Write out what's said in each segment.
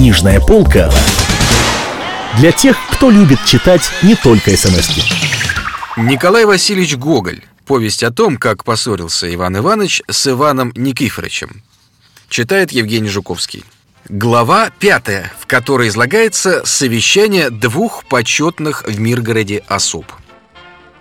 Книжная полка для тех, кто любит читать не только смс -ки. Николай Васильевич Гоголь. Повесть о том, как поссорился Иван Иванович с Иваном Никифоровичем. Читает Евгений Жуковский. Глава пятая, в которой излагается совещание двух почетных в Миргороде особ.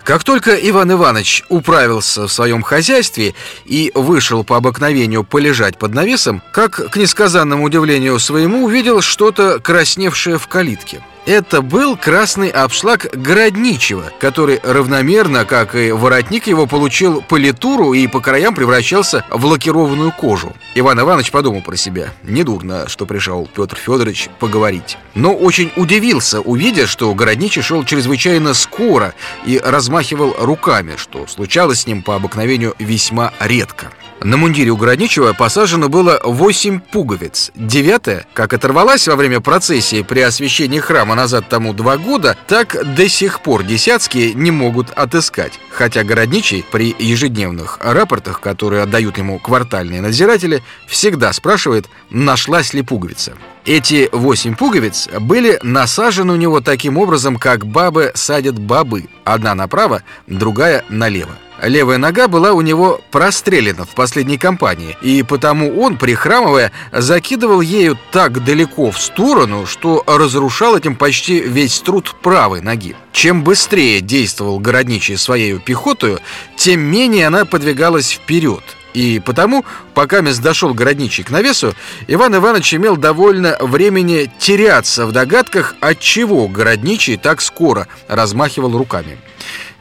Как только Иван Иванович управился в своем хозяйстве и вышел по обыкновению полежать под навесом, как, к несказанному удивлению своему, увидел что-то красневшее в калитке. Это был красный обшлаг Городничего, который равномерно, как и воротник его, получил политуру и по краям превращался в лакированную кожу. Иван Иванович подумал про себя. Недурно, что пришел Петр Федорович поговорить. Но очень удивился, увидя, что Городничий шел чрезвычайно скоро и размахивал руками, что случалось с ним по обыкновению весьма редко. На мундире у Городничего посажено было восемь пуговиц. Девятая, как оторвалась во время процессии при освящении храма назад тому два года, так до сих пор десятские не могут отыскать. Хотя Городничий при ежедневных рапортах, которые отдают ему квартальные надзиратели, всегда спрашивает, нашлась ли пуговица. Эти восемь пуговиц были насажены у него таким образом, как бабы садят бабы. Одна направо, другая налево. Левая нога была у него прострелена в последней кампании, и потому он, прихрамывая, закидывал ею так далеко в сторону, что разрушал этим почти весь труд правой ноги. Чем быстрее действовал городничий своей пехотою, тем менее она подвигалась вперед – и потому, пока мисс дошел городничий к навесу, Иван Иванович имел довольно времени теряться в догадках, от чего городничий так скоро размахивал руками.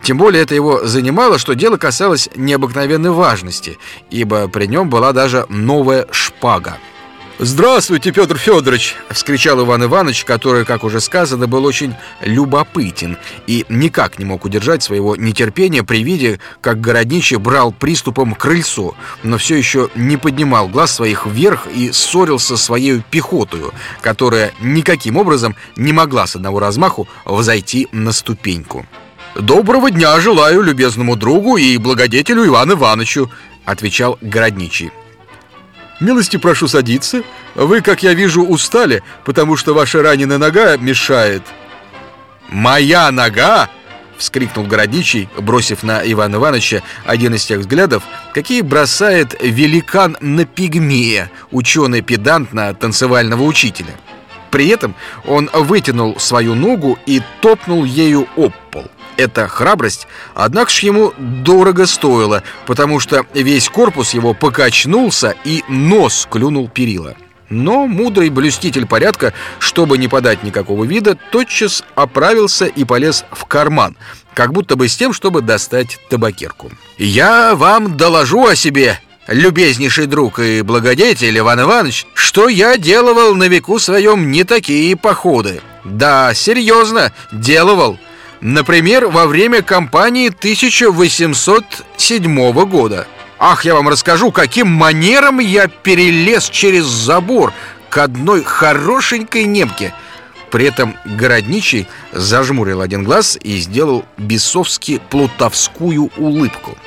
Тем более это его занимало, что дело касалось необыкновенной важности, ибо при нем была даже новая шпага. «Здравствуйте, Петр Федорович!» — вскричал Иван Иванович, который, как уже сказано, был очень любопытен и никак не мог удержать своего нетерпения при виде, как городничий брал приступом крыльцо, но все еще не поднимал глаз своих вверх и ссорился со своей пехотою, которая никаким образом не могла с одного размаху взойти на ступеньку. «Доброго дня желаю любезному другу и благодетелю Ивану Ивановичу», — отвечал городничий. «Милости прошу садиться. Вы, как я вижу, устали, потому что ваша раненая нога мешает». «Моя нога?» — вскрикнул городничий, бросив на Ивана Ивановича один из тех взглядов, какие бросает великан на пигмея, ученый-педант на танцевального учителя. При этом он вытянул свою ногу и топнул ею об пол. Эта храбрость, однако ж ему дорого стоила, потому что весь корпус его покачнулся и нос клюнул перила. Но мудрый блюститель порядка, чтобы не подать никакого вида, тотчас оправился и полез в карман, как будто бы с тем, чтобы достать табакерку. «Я вам доложу о себе», любезнейший друг и благодетель Иван Иванович, что я делывал на веку своем не такие походы. Да, серьезно, делывал. Например, во время кампании 1807 года. Ах, я вам расскажу, каким манером я перелез через забор к одной хорошенькой немке. При этом городничий зажмурил один глаз и сделал бесовски плутовскую улыбку.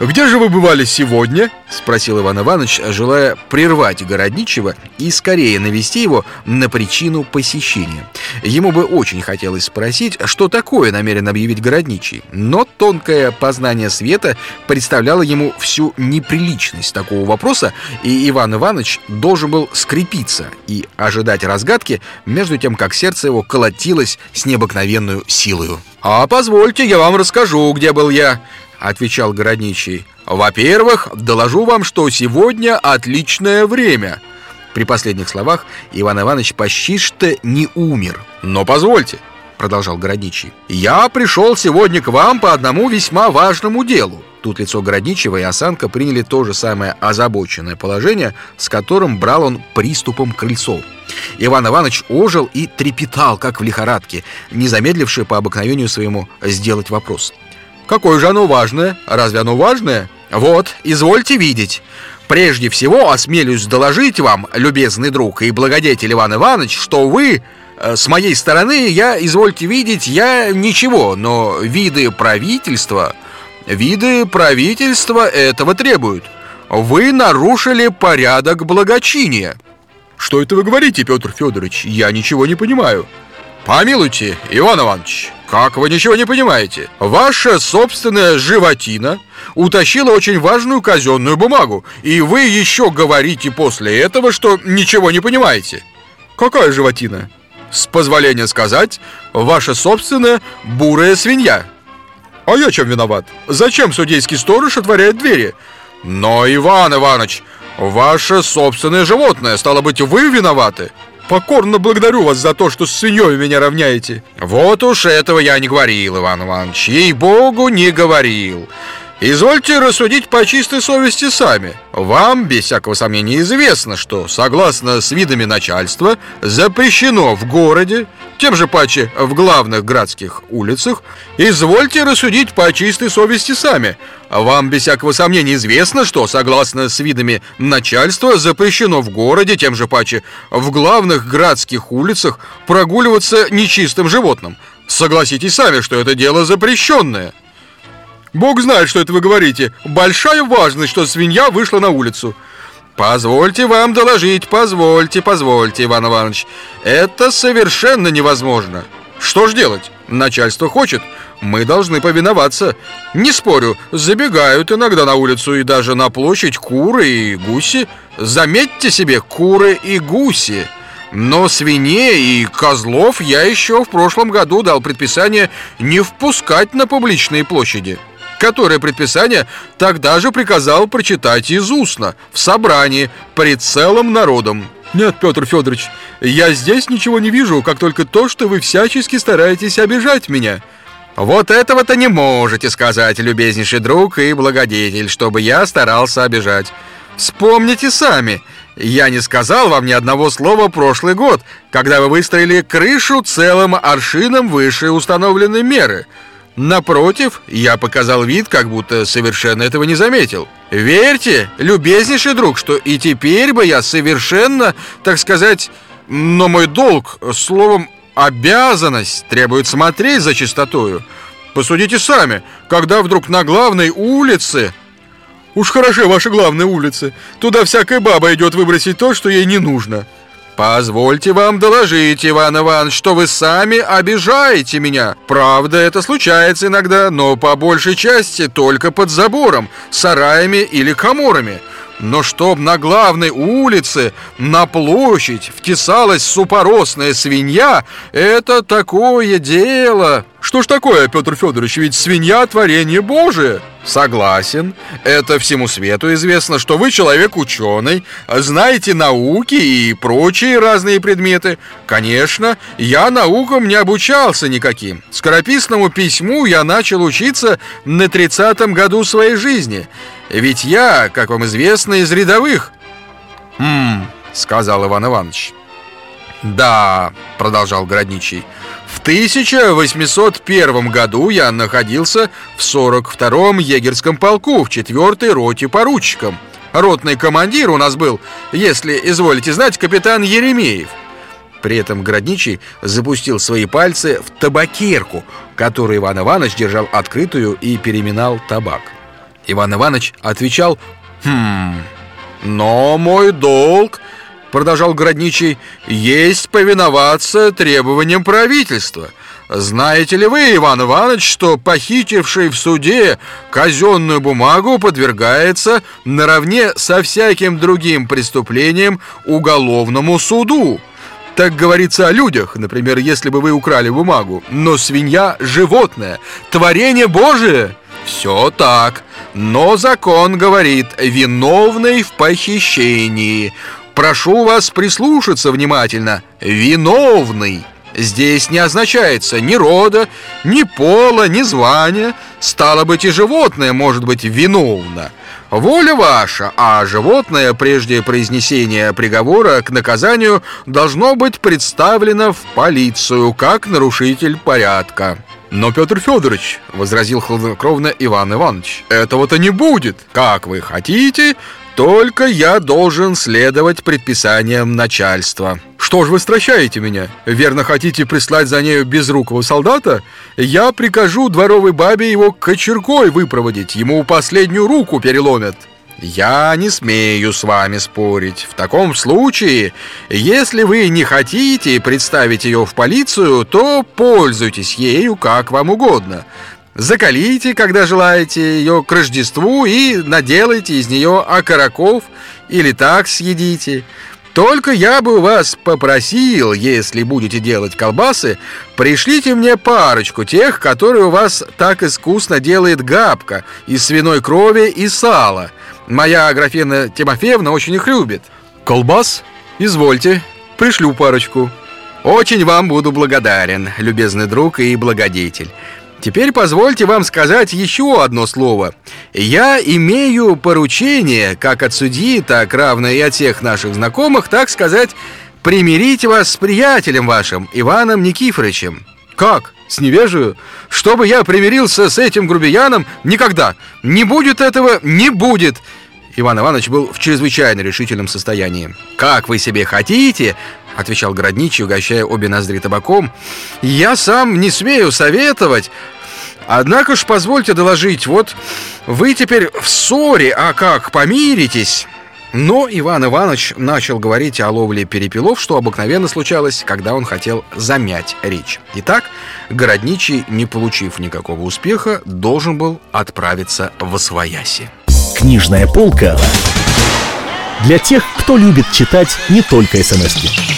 «Где же вы бывали сегодня?» — спросил Иван Иванович, желая прервать Городничего и скорее навести его на причину посещения. Ему бы очень хотелось спросить, что такое намерен объявить Городничий, но тонкое познание света представляло ему всю неприличность такого вопроса, и Иван Иванович должен был скрепиться и ожидать разгадки, между тем, как сердце его колотилось с необыкновенную силою. «А позвольте, я вам расскажу, где был я», — отвечал городничий. «Во-первых, доложу вам, что сегодня отличное время». При последних словах Иван Иванович почти что не умер. «Но позвольте», — продолжал городничий, «я пришел сегодня к вам по одному весьма важному делу». Тут лицо Городничего и осанка приняли то же самое озабоченное положение, с которым брал он приступом крыльцов. Иван Иванович ожил и трепетал, как в лихорадке, не замедливший по обыкновению своему сделать вопрос. Какое же оно важное? Разве оно важное? Вот, извольте видеть. Прежде всего, осмелюсь доложить вам, любезный друг и благодетель Иван Иванович, что вы, э, с моей стороны, я, извольте видеть, я ничего, но виды правительства, виды правительства этого требуют. Вы нарушили порядок благочиния. Что это вы говорите, Петр Федорович? Я ничего не понимаю. Помилуйте, Иван Иванович, как вы ничего не понимаете? Ваша собственная животина утащила очень важную казенную бумагу, и вы еще говорите после этого, что ничего не понимаете. Какая животина? С позволения сказать, ваша собственная бурая свинья. А я чем виноват? Зачем судейский сторож отворяет двери? Но, Иван Иванович, ваше собственное животное, стало быть, вы виноваты. Покорно благодарю вас за то, что с свиньей меня равняете. Вот уж этого я не говорил, Иван Иванович. Ей-богу, не говорил. Извольте рассудить по чистой совести сами. Вам, без всякого сомнения, известно, что, согласно с видами начальства, запрещено в городе, тем же паче в главных городских улицах, извольте рассудить по чистой совести сами. Вам, без всякого сомнения, известно, что, согласно с видами начальства, запрещено в городе, тем же паче в главных городских улицах, прогуливаться нечистым животным. Согласитесь сами, что это дело запрещенное. Бог знает, что это вы говорите. Большая важность, что свинья вышла на улицу. Позвольте вам доложить, позвольте, позвольте, Иван Иванович. Это совершенно невозможно. Что ж делать? Начальство хочет. Мы должны повиноваться. Не спорю, забегают иногда на улицу и даже на площадь куры и гуси. Заметьте себе, куры и гуси. Но свиней и козлов я еще в прошлом году дал предписание не впускать на публичные площади которое предписание тогда же приказал прочитать из устно, в собрании, пред целым народом. Нет, Петр Федорович, я здесь ничего не вижу, как только то, что вы всячески стараетесь обижать меня. Вот этого-то не можете сказать, любезнейший друг и благодетель, чтобы я старался обижать. Вспомните сами, я не сказал вам ни одного слова прошлый год, когда вы выстроили крышу целым аршином выше установленной меры – Напротив, я показал вид, как будто совершенно этого не заметил. Верьте, любезнейший друг, что и теперь бы я совершенно, так сказать, но мой долг, словом, обязанность требует смотреть за чистотою. Посудите сами, когда вдруг на главной улице... Уж хорошо ваши главные улицы. Туда всякая баба идет выбросить то, что ей не нужно. Позвольте вам доложить, Иван Иванович, что вы сами обижаете меня. Правда, это случается иногда, но по большей части только под забором, сараями или коморами. Но чтоб на главной улице, на площадь втесалась супоросная свинья, это такое дело. Что ж такое, Петр Федорович, ведь свинья творение Божие. Согласен. Это всему свету известно, что вы человек ученый, знаете науки и прочие разные предметы. Конечно, я наукам не обучался никаким. Скорописному письму я начал учиться на 30-м году своей жизни. Ведь я, как вам известно, из рядовых. «Хм», — сказал Иван Иванович. «Да», — продолжал Городничий, «в 1801 году я находился в 42-м егерском полку в 4-й роте поручиком. Ротный командир у нас был, если изволите знать, капитан Еремеев». При этом Городничий запустил свои пальцы в табакерку, которую Иван Иванович держал открытую и переминал табак. Иван Иванович отвечал «Хм, но мой долг, продолжал Городничий, есть повиноваться требованиям правительства. Знаете ли вы, Иван Иванович, что похитивший в суде казенную бумагу подвергается наравне со всяким другим преступлением уголовному суду? Так говорится о людях, например, если бы вы украли бумагу, но свинья – животное, творение Божие. Все так. Но закон говорит «виновный в похищении». Прошу вас прислушаться внимательно. «Виновный». Здесь не означается ни рода, ни пола, ни звания. Стало быть, и животное может быть виновно. Воля ваша, а животное прежде произнесения приговора к наказанию должно быть представлено в полицию как нарушитель порядка. Но, Петр Федорович, возразил хладнокровно Иван Иванович, этого-то не будет. Как вы хотите, только я должен следовать предписаниям начальства. Что ж вы стращаете меня? Верно хотите прислать за нею безрукого солдата? Я прикажу дворовой бабе его кочергой выпроводить, ему последнюю руку переломят. Я не смею с вами спорить. В таком случае, если вы не хотите представить ее в полицию, то пользуйтесь ею как вам угодно. Закалите, когда желаете, ее к Рождеству и наделайте из нее окороков или так съедите. Только я бы вас попросил, если будете делать колбасы, пришлите мне парочку тех, которые у вас так искусно делает Габка из свиной крови и сала. Моя Аграфена Тимофеевна очень их любит. Колбас? Извольте, пришлю парочку. Очень вам буду благодарен, любезный друг и благодетель. Теперь позвольте вам сказать еще одно слово. Я имею поручение, как от судьи, так равно и от всех наших знакомых, так сказать, примирить вас с приятелем вашим, Иваном Никифоровичем. Как? С невежею? Чтобы я примирился с этим грубияном? Никогда! Не будет этого, не будет! Иван Иванович был в чрезвычайно решительном состоянии. «Как вы себе хотите?» — отвечал городничий, угощая обе ноздри табаком. «Я сам не смею советовать. Однако ж позвольте доложить, вот вы теперь в ссоре, а как, помиритесь?» Но Иван Иванович начал говорить о ловле перепелов, что обыкновенно случалось, когда он хотел замять речь. Итак, городничий, не получив никакого успеха, должен был отправиться в Освояси. Книжная полка для тех, кто любит читать не только смс -ки.